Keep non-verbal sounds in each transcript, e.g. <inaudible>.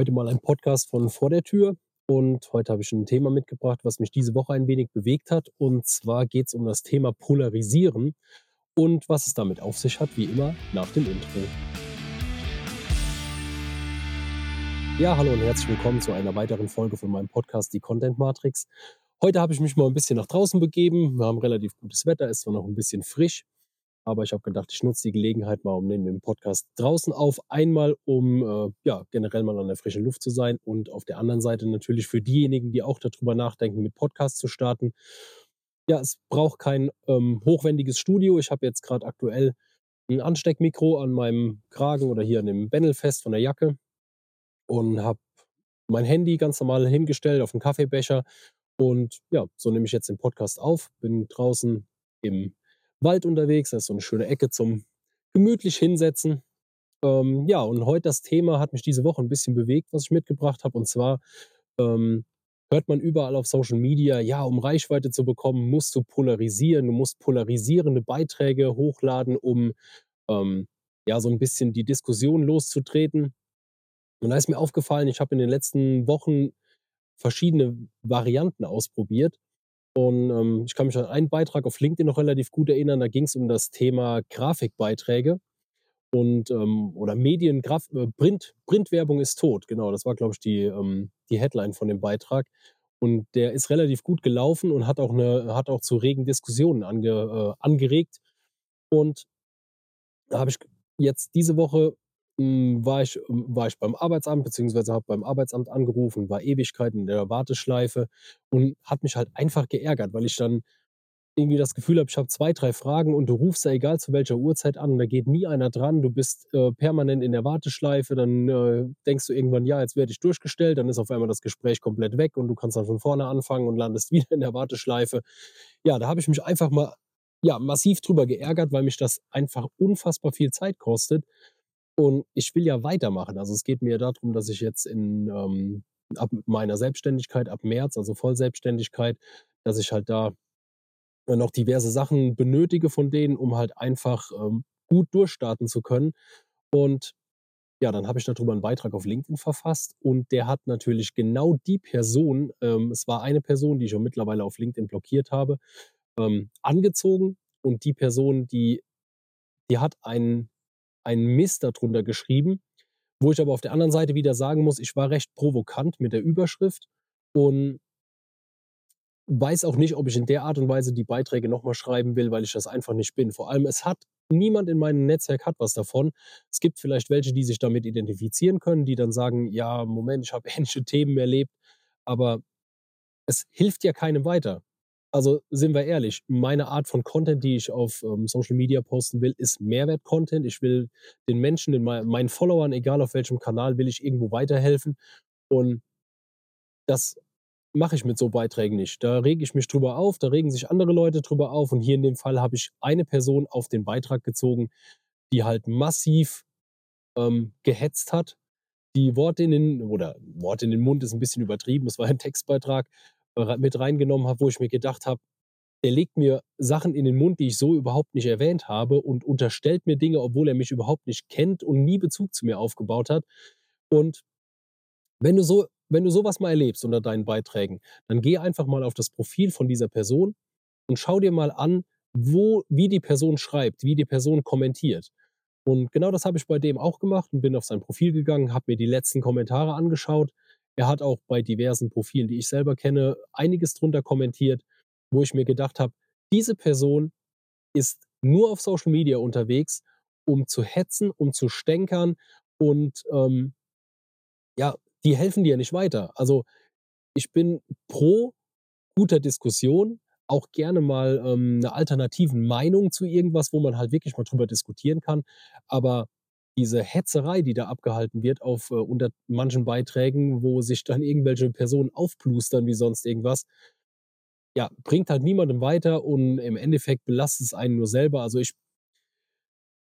Heute mal ein Podcast von vor der Tür. Und heute habe ich ein Thema mitgebracht, was mich diese Woche ein wenig bewegt hat. Und zwar geht es um das Thema Polarisieren und was es damit auf sich hat, wie immer nach dem Intro. Ja, hallo und herzlich willkommen zu einer weiteren Folge von meinem Podcast Die Content Matrix. Heute habe ich mich mal ein bisschen nach draußen begeben. Wir haben relativ gutes Wetter, ist zwar noch ein bisschen frisch, aber ich habe gedacht, ich nutze die Gelegenheit mal, um dem Podcast draußen auf. Einmal, um äh, ja, generell mal an der frischen Luft zu sein und auf der anderen Seite natürlich für diejenigen, die auch darüber nachdenken, mit Podcast zu starten. Ja, es braucht kein ähm, hochwendiges Studio. Ich habe jetzt gerade aktuell ein Ansteckmikro an meinem Kragen oder hier an dem Bändel fest von der Jacke und habe mein Handy ganz normal hingestellt auf einen Kaffeebecher. Und ja, so nehme ich jetzt den Podcast auf. Bin draußen im Wald unterwegs. Das ist so eine schöne Ecke zum gemütlich hinsetzen. Ähm, ja, und heute das Thema hat mich diese Woche ein bisschen bewegt, was ich mitgebracht habe. Und zwar ähm, hört man überall auf Social Media, ja, um Reichweite zu bekommen, musst du polarisieren. Du musst polarisierende Beiträge hochladen, um ähm, ja so ein bisschen die Diskussion loszutreten. Und da ist mir aufgefallen, ich habe in den letzten Wochen verschiedene Varianten ausprobiert. Und ähm, ich kann mich an einen Beitrag auf LinkedIn noch relativ gut erinnern. Da ging es um das Thema Grafikbeiträge und ähm, oder Medien, Graf, äh, Print, Printwerbung ist tot. Genau, das war, glaube ich, die, ähm, die Headline von dem Beitrag. Und der ist relativ gut gelaufen und hat auch, eine, hat auch zu regen Diskussionen ange, äh, angeregt. Und da habe ich jetzt diese Woche hm, war ich, ähm, war ich beim Arbeitsamt, beziehungsweise habe beim Arbeitsamt angerufen, war Ewigkeiten in der Warteschleife und hat mich halt einfach geärgert, weil ich dann irgendwie das Gefühl habe, ich habe zwei, drei Fragen und du rufst ja egal zu welcher Uhrzeit an und da geht nie einer dran. Du bist äh, permanent in der Warteschleife, dann äh, denkst du irgendwann, ja, jetzt werde ich durchgestellt, dann ist auf einmal das Gespräch komplett weg und du kannst dann von vorne anfangen und landest <laughs> wieder in der Warteschleife. Ja, da habe ich mich einfach mal ja, massiv drüber geärgert, weil mich das einfach unfassbar viel Zeit kostet. Und ich will ja weitermachen. Also es geht mir darum, dass ich jetzt in ähm, ab meiner Selbstständigkeit, ab März, also Vollselbstständigkeit, dass ich halt da noch diverse Sachen benötige von denen, um halt einfach ähm, gut durchstarten zu können. Und ja, dann habe ich darüber einen Beitrag auf LinkedIn verfasst und der hat natürlich genau die Person, ähm, es war eine Person, die ich auch mittlerweile auf LinkedIn blockiert habe, ähm, angezogen und die Person, die, die hat einen einen Mist darunter geschrieben, wo ich aber auf der anderen Seite wieder sagen muss, ich war recht provokant mit der Überschrift und weiß auch nicht, ob ich in der Art und Weise die Beiträge nochmal schreiben will, weil ich das einfach nicht bin. Vor allem, es hat niemand in meinem Netzwerk hat was davon. Es gibt vielleicht welche, die sich damit identifizieren können, die dann sagen, ja, Moment, ich habe ähnliche Themen erlebt, aber es hilft ja keinem weiter also sind wir ehrlich, meine Art von Content, die ich auf ähm, Social Media posten will, ist Mehrwert-Content. Ich will den Menschen, den, meinen Followern, egal auf welchem Kanal, will ich irgendwo weiterhelfen. Und das mache ich mit so Beiträgen nicht. Da rege ich mich drüber auf, da regen sich andere Leute drüber auf. Und hier in dem Fall habe ich eine Person auf den Beitrag gezogen, die halt massiv ähm, gehetzt hat, die Worte in den, oder Worte in den Mund ist ein bisschen übertrieben, es war ein Textbeitrag, mit reingenommen habe, wo ich mir gedacht habe, er legt mir Sachen in den Mund, die ich so überhaupt nicht erwähnt habe und unterstellt mir Dinge, obwohl er mich überhaupt nicht kennt und nie Bezug zu mir aufgebaut hat. Und wenn du so, wenn du sowas mal erlebst unter deinen Beiträgen, dann geh einfach mal auf das Profil von dieser Person und schau dir mal an, wo, wie die Person schreibt, wie die Person kommentiert. Und genau das habe ich bei dem auch gemacht und bin auf sein Profil gegangen, habe mir die letzten Kommentare angeschaut er hat auch bei diversen Profilen, die ich selber kenne, einiges drunter kommentiert, wo ich mir gedacht habe, diese Person ist nur auf Social Media unterwegs, um zu hetzen, um zu stänkern und ähm, ja, die helfen dir nicht weiter. Also ich bin pro guter Diskussion, auch gerne mal ähm, eine alternativen Meinung zu irgendwas, wo man halt wirklich mal drüber diskutieren kann. Aber diese Hetzerei, die da abgehalten wird auf äh, unter manchen Beiträgen, wo sich dann irgendwelche Personen aufplustern wie sonst irgendwas, ja, bringt halt niemandem weiter und im Endeffekt belastet es einen nur selber. Also ich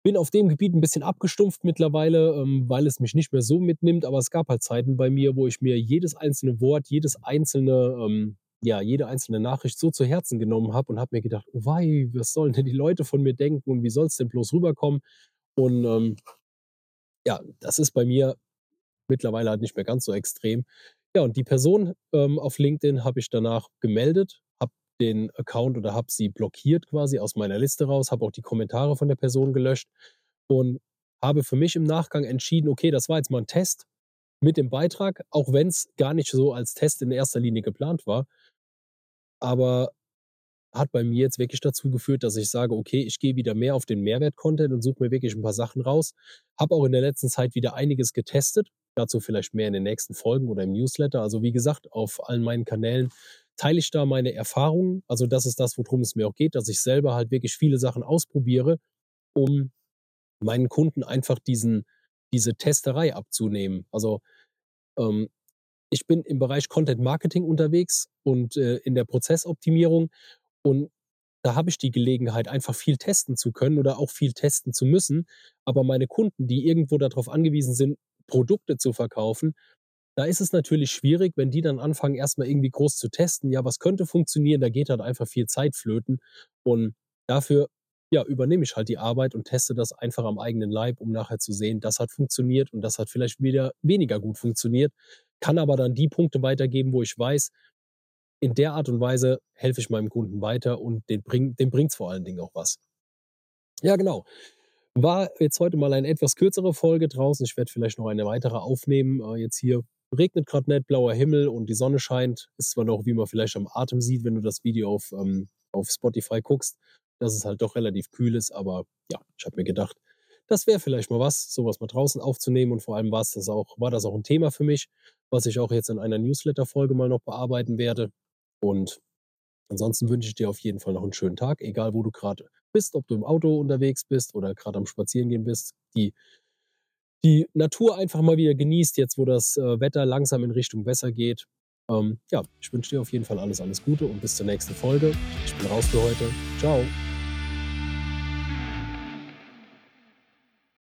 bin auf dem Gebiet ein bisschen abgestumpft mittlerweile, ähm, weil es mich nicht mehr so mitnimmt, aber es gab halt Zeiten bei mir, wo ich mir jedes einzelne Wort, jedes einzelne, ähm, ja, jede einzelne Nachricht so zu Herzen genommen habe und habe mir gedacht, oh wei, was sollen denn die Leute von mir denken und wie soll es denn bloß rüberkommen? Und ähm, ja, das ist bei mir mittlerweile halt nicht mehr ganz so extrem. Ja, und die Person, ähm, auf LinkedIn habe ich danach gemeldet, habe den Account oder habe sie blockiert quasi aus meiner Liste raus, habe auch die Kommentare von der Person gelöscht und habe für mich im Nachgang entschieden: „Okay, das war jetzt mal 'n Test mit dem Beitrag“, auch wenn's gar nicht so als Test in erster Linie geplant war. Aber hat bei mir jetzt wirklich dazu geführt, dass ich sage: „Okay, ich gehe wieder mehr auf den Mehrwert-Content und suche mir wirklich 'n paar Sachen raus.“ Habe auch in der letzten Zeit wieder einiges getestet, dazu vielleicht mehr in den nächsten Folgen oder im Newsletter. Also, wie gesagt, auf allen meinen Kanälen teile ich da meine Erfahrungen. Also, das ist das, worum es mir auch geht, dass ich selber halt wirklich viele Sachen ausprobiere, um meinen Kunden einfach diesen diese Testerei abzunehmen. Also, ähm, ich bin im Bereich Content Marketing unterwegs und, äh, in der Prozessoptimierung und da habe ich die Gelegenheit, einfach viel testen zu können oder auch viel testen zu müssen. Aber meine Kunden, die irgendwo da drauf angewiesen sind, Produkte zu verkaufen, da ist es natürlich schwierig, wenn die dann anfangen, erst mal irgendwie groß zu testen. Ja, was könnte funktionieren? Da geht halt einfach viel Zeit flöten und dafür, ja, übernehme ich halt die Arbeit und teste das einfach am eigenen Leib, um nachher zu sehen, das hat funktioniert und das hat vielleicht wieder weniger gut funktioniert. Kann aber dann die Punkte weitergeben, wo ich weiß, in der Art und Weise helfe ich meinem Kunden weiter und den bring dem bringt's vor allen Dingen auch was. Ja, genau. War jetzt heute mal eine etwas kürzere Folge draußen. Ich werde vielleicht noch eine weitere aufnehmen. Äh, jetzt hier regnet grad nicht, blauer Himmel und die Sonne scheint. Ist zwar noch, wie man vielleicht am Atem sieht, wenn du das Video auf, ähm auf Spotify guckst, dass es halt doch relativ kühl ist, aber ja, ich habe mir gedacht, das wäre vielleicht mal was, so was mal draußen aufzunehmen und vor allem das auch war das auch 'n Thema für mich, was ich auch jetzt in einer Newsletterfolge mal noch bearbeiten werde. Und ansonsten wünsche ich dir auf jeden Fall noch 'n schönen Tag, egal wo du grad bist, ob du im Auto unterwegs bist oder grad am Spazierengehen bist. Die die Natur einfach mal wieder genießt, jetzt wo das, äh, Wetter langsam in Richtung besser geht. Ähm, ja, ich wünsche dir auf jeden Fall alles, alles Gute und bis zur nächsten Folge. Ich bin raus für heute. Tschau.